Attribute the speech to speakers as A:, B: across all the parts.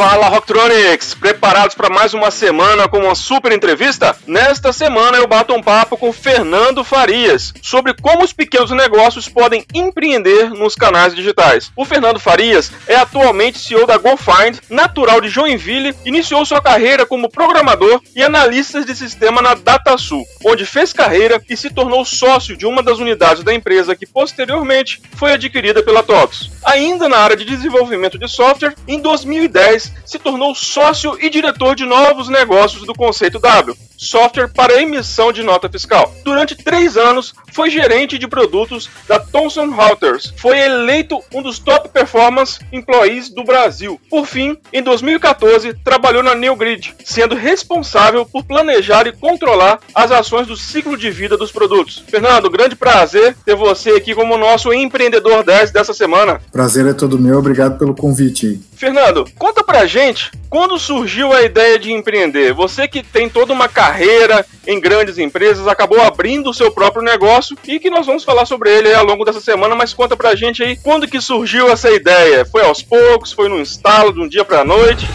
A: Fala Rocktronics! Preparados para mais uma semana com uma super entrevista? Nesta semana eu bato um papo com Fernando Farias sobre como os pequenos negócios podem empreender nos canais digitais. O Fernando Farias é atualmente CEO da GoFind, natural de Joinville, iniciou sua carreira como programador e analista de sistema na DataSul, onde fez carreira e se tornou sócio de uma das unidades da empresa que posteriormente foi adquirida pela TOTOS. Ainda na área de desenvolvimento de software, em 2010 se tornou sócio e diretor de novos negócios do Conceito W, software para emissão de nota fiscal. Durante três anos, foi gerente de produtos da Thomson Reuters. Foi eleito um dos top performance employees do Brasil. Por fim, em 2014, trabalhou na New Grid, sendo responsável por planejar e controlar as ações do ciclo de vida dos produtos. Fernando, grande prazer ter você aqui como nosso empreendedor 10 dessa semana.
B: Prazer é todo meu, obrigado pelo convite.
A: Fernando, conta pra gente quando surgiu a ideia de empreender. Você que tem toda uma carreira em grandes empresas, acabou abrindo o seu próprio negócio e que nós vamos falar sobre ele ao longo dessa semana, mas conta pra gente aí quando que surgiu essa ideia. Foi aos poucos, foi no instalo de um dia pra noite?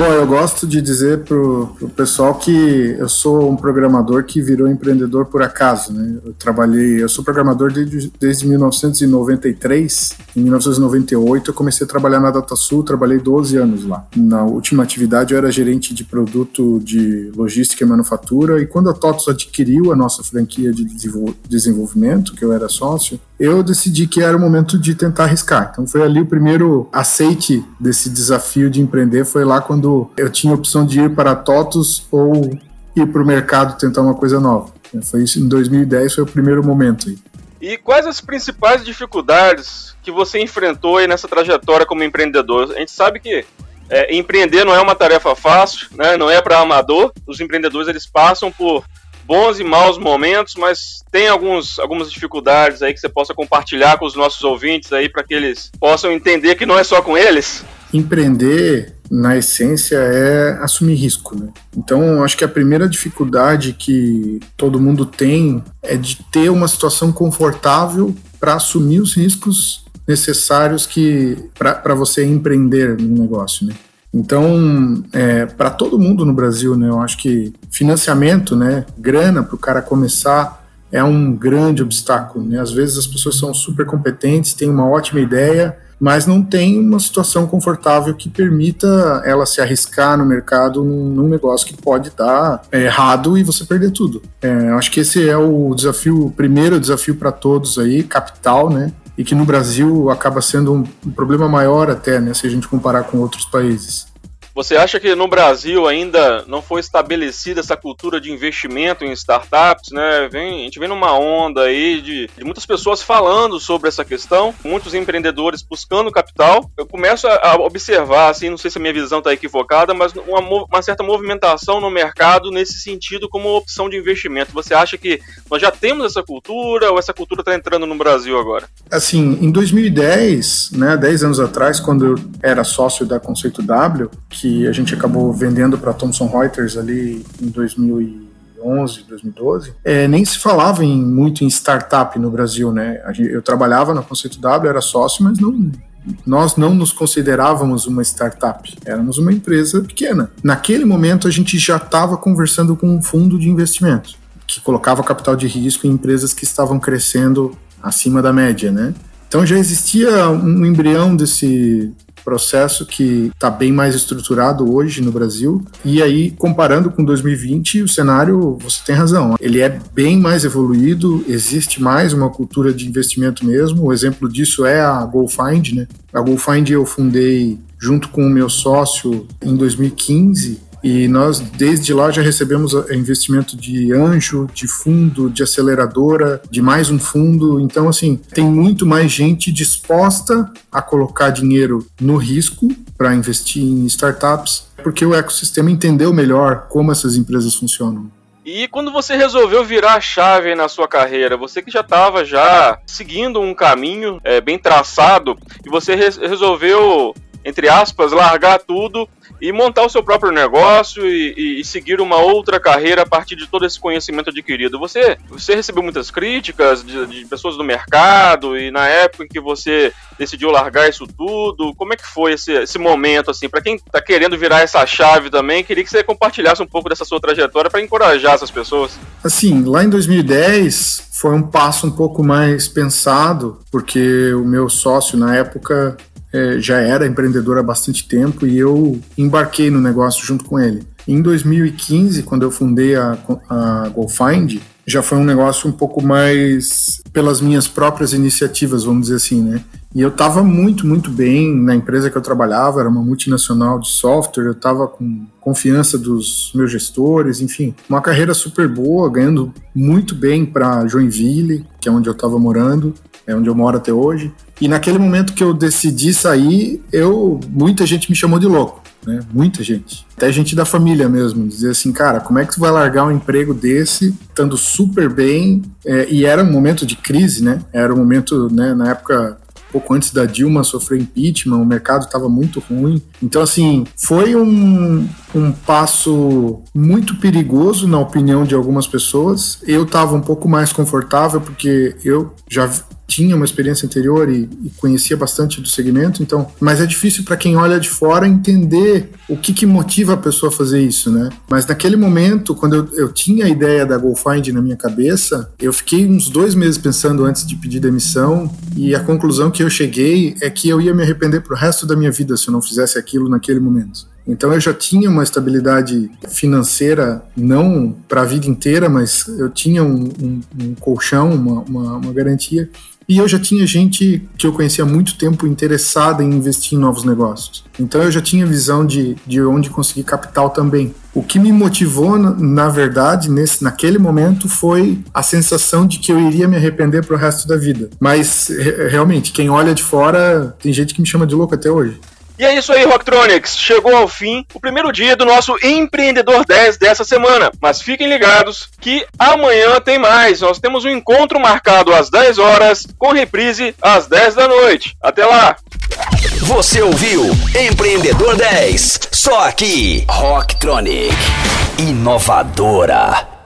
B: Bom, eu gosto de dizer pro, pro pessoal que eu sou um programador que virou empreendedor por acaso, né? Eu trabalhei, eu sou programador desde, desde 1993. Em 1998 eu comecei a trabalhar na DataSul, trabalhei 12 anos lá. Na última atividade eu era gerente de produto de logística e manufatura e quando a TOTOS adquiriu a nossa franquia de desenvolvimento, que eu era sócio, eu decidi que era o momento de tentar arriscar. Então foi ali o primeiro aceite desse desafio de empreender, foi lá quando eu tinha a opção de ir para a TOTUS ou ir para o mercado tentar uma coisa nova. Foi isso em 2010, foi o primeiro momento.
A: E quais as principais dificuldades que você enfrentou aí nessa trajetória como empreendedor? A gente sabe que é, empreender não é uma tarefa fácil, né? não é para amador. Os empreendedores eles passam por bons e maus momentos, mas tem alguns, algumas dificuldades aí que você possa compartilhar com os nossos ouvintes aí para que eles possam entender que não é só com eles.
B: Empreender na essência, é assumir risco. Né? Então, acho que a primeira dificuldade que todo mundo tem é de ter uma situação confortável para assumir os riscos necessários que para você empreender no negócio. Né? Então, é, para todo mundo no Brasil, né, eu acho que financiamento, né, grana para o cara começar é um grande obstáculo. Né? Às vezes as pessoas são super competentes, têm uma ótima ideia, mas não tem uma situação confortável que permita ela se arriscar no mercado num, negócio que pode dar errado e você perder tudo. É, acho que esse é o desafio, o primeiro desafio para todos aí, capital, né? E que no Brasil acaba sendo um, problema maior até, né? Se a gente comparar com outros países.
A: Você acha que no Brasil ainda não foi estabelecida essa cultura de investimento em startups, né? Vem, a gente vem numa onda aí de, de muitas pessoas falando sobre essa questão, muitos empreendedores buscando capital. Eu começo a, observar, assim, não sei se a minha visão está equivocada, mas uma, uma certa movimentação no mercado nesse sentido como opção de investimento. Você acha que nós já temos essa cultura ou essa cultura está entrando no Brasil agora?
B: Assim, em 2010, né, 10 anos atrás, quando eu era sócio da Conceito W, que a gente acabou vendendo para Thomson Reuters ali em 2011, 2012, é, nem se falava em, muito em startup no Brasil, né? Eu trabalhava na Conceito W, era sócio, mas não, nós não nos considerávamos uma startup, éramos uma empresa pequena. Naquele momento, a gente já estava conversando com um fundo de investimento que colocava capital de risco em empresas que estavam crescendo acima da média, né? Então já existia um embrião desse, processo que está bem mais estruturado hoje no Brasil. E aí, comparando com 2020, o cenário, você tem razão, ele é bem mais evoluído, existe mais uma cultura de investimento mesmo. O exemplo disso é a GoFind, né? A GoFind eu fundei junto com o meu sócio em 2015 e nós, desde lá, já recebemos eh, investimento de anjo, de fundo, de aceleradora, de mais um fundo. Então, assim, tem muito mais gente disposta a colocar dinheiro no risco para investir em startups, porque o ecossistema entendeu melhor como essas empresas funcionam.
A: E quando você resolveu virar a chave na sua carreira, você que já estava já seguindo um caminho é, bem traçado e você re resolveu entre aspas, largar tudo e montar o seu próprio negócio e, e, seguir uma outra carreira a partir de todo esse conhecimento adquirido. Você, você recebeu muitas críticas de, de, pessoas do mercado e na época em que você decidiu largar isso tudo, como é que foi esse, esse momento assim? Para quem está querendo virar essa chave também, queria que você compartilhasse um pouco dessa sua trajetória para encorajar essas pessoas.
B: Assim, lá em 2010 foi um passo um pouco mais pensado, porque o meu sócio na época é, já era empreendedor há bastante tempo e eu embarquei no negócio junto com ele. Em 2015, quando eu fundei a, a GoFind, já foi um negócio um pouco mais pelas minhas próprias iniciativas, vamos dizer assim, né? E eu estava muito, muito bem na empresa que eu trabalhava, era uma multinacional de software, eu estava com confiança dos meus gestores, enfim, uma carreira super boa, ganhando muito bem para Joinville, que é onde eu estava morando, é onde eu moro até hoje. E naquele momento que eu decidi sair, eu muita gente me chamou de louco, né? Muita gente. Até gente da família mesmo, dizer assim, cara, como é que tu vai largar um emprego desse, estando super bem? É, e era um momento de crise, né? Era um momento, né, na época pouco antes da Dilma sofrer impeachment, o mercado estava muito ruim. Então, assim, foi um, um passo muito perigoso, na opinião de algumas pessoas. Eu estava um pouco mais confortável, porque eu já tinha uma experiência anterior e, e, conhecia bastante do segmento, então, mas é difícil para quem olha de fora entender o que, que motiva a pessoa a fazer isso, né? Mas naquele momento, quando eu, eu tinha a ideia da GoFind na minha cabeça, eu fiquei uns dois meses pensando antes de pedir demissão e a conclusão que eu cheguei é que eu ia me arrepender pro resto da minha vida se eu não fizesse aquilo naquele momento. Então eu já tinha uma estabilidade financeira, não para a vida inteira, mas eu tinha um, um, um colchão, uma, uma, uma garantia. E eu já tinha gente que eu conhecia há muito tempo interessada em investir em novos negócios. Então eu já tinha visão de, de onde conseguir capital também. O que me motivou, na verdade, nesse, naquele momento foi a sensação de que eu iria me arrepender pro resto da vida. Mas realmente, quem olha de fora, tem gente que me chama de louco até hoje.
A: E é isso aí, Rocktronics. Chegou ao fim o primeiro dia do nosso Empreendedor 10 dessa semana. Mas fiquem ligados que amanhã tem mais. Nós temos um encontro marcado às 10 horas, com reprise às 10 da noite. Até lá!
C: Você ouviu Empreendedor 10, só aqui, Rocktronic. Inovadora.